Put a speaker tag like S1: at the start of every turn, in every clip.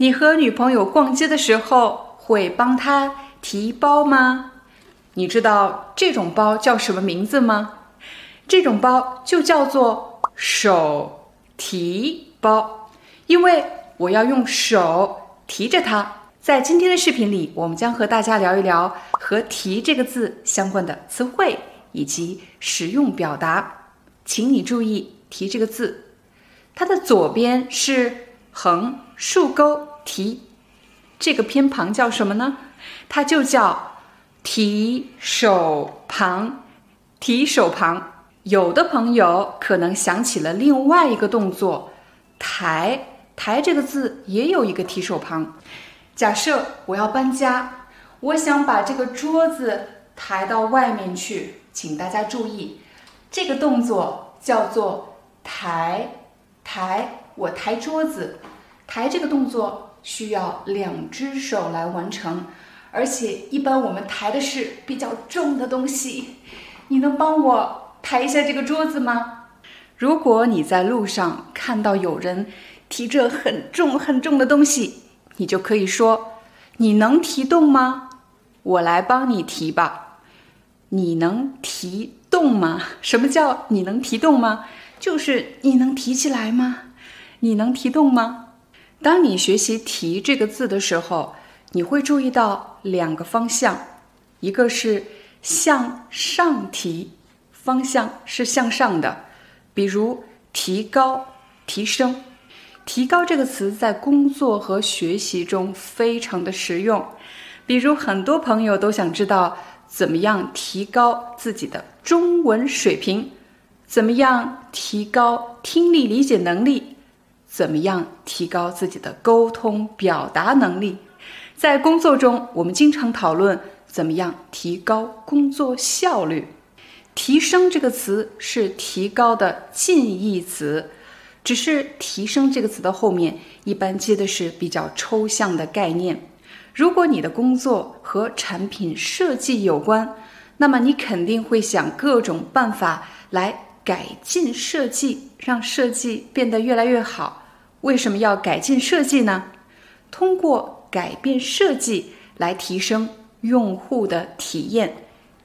S1: 你和女朋友逛街的时候会帮她提包吗？你知道这种包叫什么名字吗？这种包就叫做手提包，因为我要用手提着它。在今天的视频里，我们将和大家聊一聊和“提”这个字相关的词汇以及实用表达。请你注意“提”这个字，它的左边是横竖钩。提这个偏旁叫什么呢？它就叫提手旁。提手旁，有的朋友可能想起了另外一个动作，抬。抬这个字也有一个提手旁。假设我要搬家，我想把这个桌子抬到外面去，请大家注意，这个动作叫做抬。抬，我抬桌子，抬这个动作。需要两只手来完成，而且一般我们抬的是比较重的东西。你能帮我抬一下这个桌子吗？如果你在路上看到有人提着很重很重的东西，你就可以说：“你能提动吗？我来帮你提吧。”你能提动吗？什么叫你能提动吗？就是你能提起来吗？你能提动吗？当你学习“提”这个字的时候，你会注意到两个方向，一个是向上提，方向是向上的，比如提高、提升。提高这个词在工作和学习中非常的实用，比如很多朋友都想知道怎么样提高自己的中文水平，怎么样提高听力理解能力。怎么样提高自己的沟通表达能力？在工作中，我们经常讨论怎么样提高工作效率。提升这个词是提高的近义词，只是提升这个词的后面一般接的是比较抽象的概念。如果你的工作和产品设计有关，那么你肯定会想各种办法来改进设计，让设计变得越来越好。为什么要改进设计呢？通过改变设计来提升用户的体验，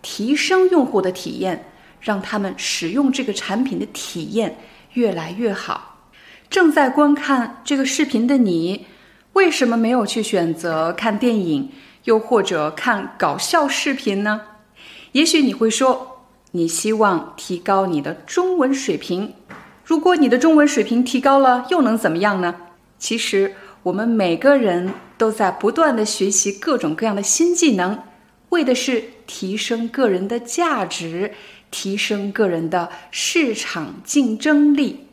S1: 提升用户的体验，让他们使用这个产品的体验越来越好。正在观看这个视频的你，为什么没有去选择看电影，又或者看搞笑视频呢？也许你会说，你希望提高你的中文水平。如果你的中文水平提高了，又能怎么样呢？其实，我们每个人都在不断的学习各种各样的新技能，为的是提升个人的价值，提升个人的市场竞争力。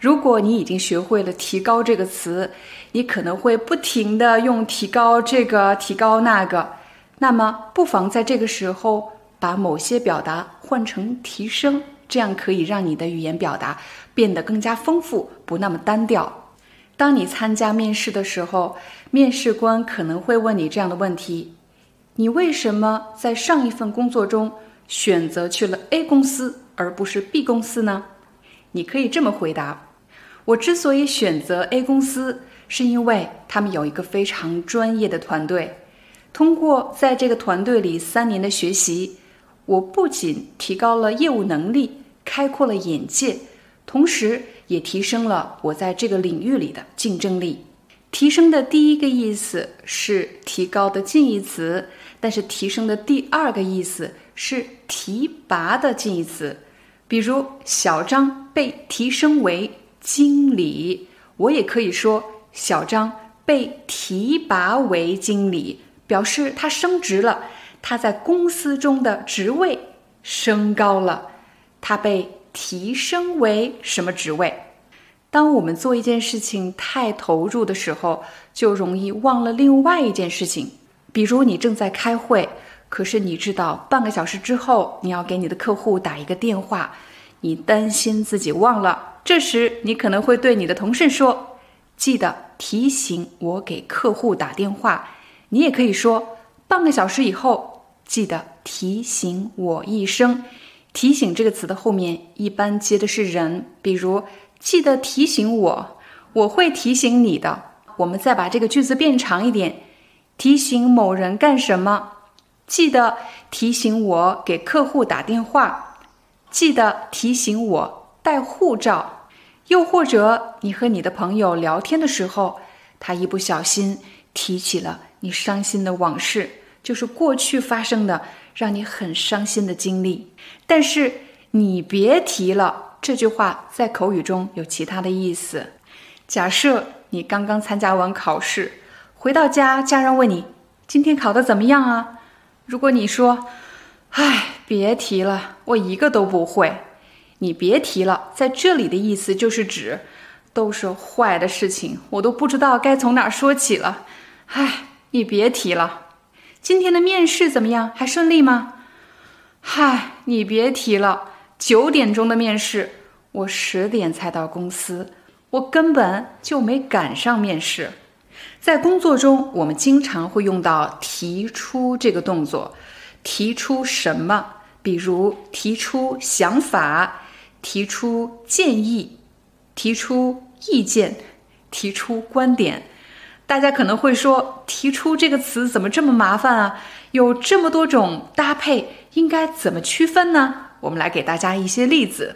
S1: 如果你已经学会了“提高”这个词，你可能会不停的用“提高”这个、“提高”那个，那么不妨在这个时候把某些表达换成“提升”。这样可以让你的语言表达变得更加丰富，不那么单调。当你参加面试的时候，面试官可能会问你这样的问题：你为什么在上一份工作中选择去了 A 公司而不是 B 公司呢？你可以这么回答：我之所以选择 A 公司，是因为他们有一个非常专业的团队。通过在这个团队里三年的学习，我不仅提高了业务能力。开阔了眼界，同时也提升了我在这个领域里的竞争力。提升的第一个意思是提高的近义词，但是提升的第二个意思是提拔的近义词。比如小张被提升为经理，我也可以说小张被提拔为经理，表示他升职了，他在公司中的职位升高了。他被提升为什么职位？当我们做一件事情太投入的时候，就容易忘了另外一件事情。比如你正在开会，可是你知道半个小时之后你要给你的客户打一个电话，你担心自己忘了。这时你可能会对你的同事说：“记得提醒我给客户打电话。”你也可以说：“半个小时以后记得提醒我一声。”提醒这个词的后面一般接的是人，比如。记得提醒我，我会提醒你的。我们再把这个句子变长一点，提醒某人干什么？记得提醒我给客户打电话。记得提醒我带护照。又或者你和你的朋友聊天的时候，他一不小心提起了你伤心的往事，就是过去发生的让你很伤心的经历。但是你别提了。这句话在口语中有其他的意思。假设你刚刚参加完考试，回到家，家人问你今天考得怎么样啊？如果你说：“唉，别提了，我一个都不会。”你别提了，在这里的意思就是指都是坏的事情，我都不知道该从哪说起了。唉，你别提了。今天的面试怎么样？还顺利吗？嗨，你别提了。九点钟的面试，我十点才到公司，我根本就没赶上面试。在工作中，我们经常会用到提出这个动作。提出什么？比如提出想法、提出建议、提出意见、提出观点。大家可能会说，提出这个词怎么这么麻烦啊？有这么多种搭配，应该怎么区分呢？我们来给大家一些例子，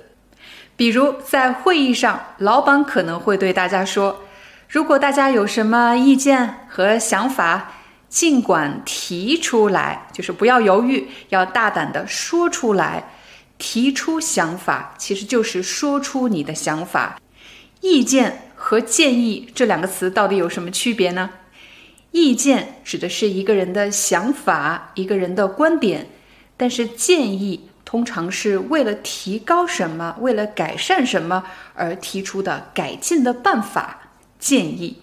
S1: 比如在会议上，老板可能会对大家说：“如果大家有什么意见和想法，尽管提出来，就是不要犹豫，要大胆的说出来。提出想法其实就是说出你的想法。意见和建议这两个词到底有什么区别呢？意见指的是一个人的想法，一个人的观点，但是建议。”通常是为了提高什么，为了改善什么而提出的改进的办法建议。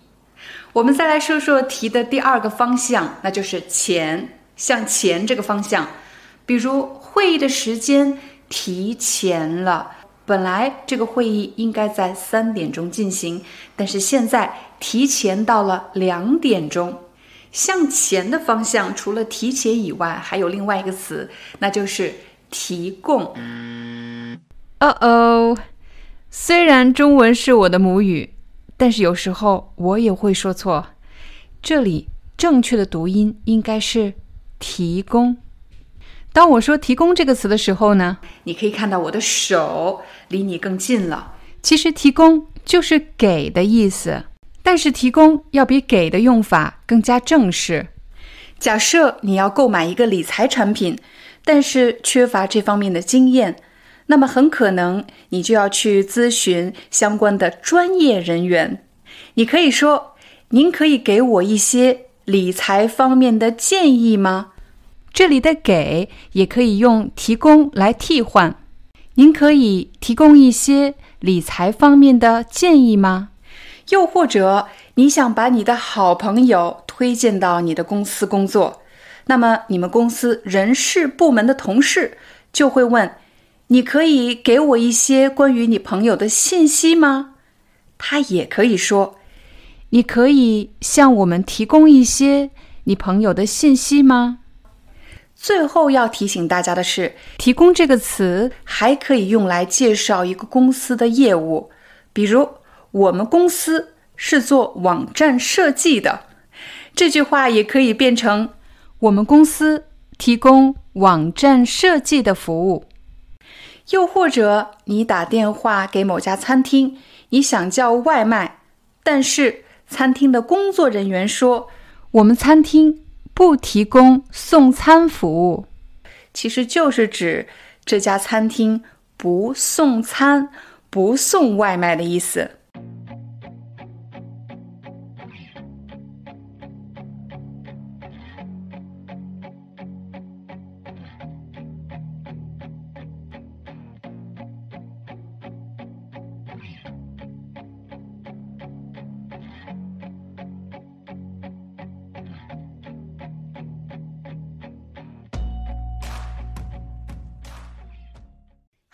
S1: 我们再来说说提的第二个方向，那就是前向前这个方向。比如会议的时间提前了，本来这个会议应该在三点钟进行，但是现在提前到了两点钟。向前的方向除了提前以外，还有另外一个词，那就是。提供。哦哦，虽然中文是我的母语，但是有时候我也会说错。这里正确的读音应该是提供。当我说“提供”这个词的时候呢，你可以看到我的手离你更近了。其实“提供”就是“给”的意思，但是“提供”要比“给”的用法更加正式。假设你要购买一个理财产品。但是缺乏这方面的经验，那么很可能你就要去咨询相关的专业人员。你可以说：“您可以给我一些理财方面的建议吗？”这里的“给”也可以用“提供”来替换。您可以提供一些理财方面的建议吗？又或者你想把你的好朋友推荐到你的公司工作？那么，你们公司人事部门的同事就会问：“你可以给我一些关于你朋友的信息吗？”他也可以说：“你可以向我们提供一些你朋友的信息吗？”最后要提醒大家的是，“提供”这个词还可以用来介绍一个公司的业务，比如我们公司是做网站设计的，这句话也可以变成。我们公司提供网站设计的服务，又或者你打电话给某家餐厅，你想叫外卖，但是餐厅的工作人员说我们餐厅不提供送餐服务，其实就是指这家餐厅不送餐、不送外卖的意思。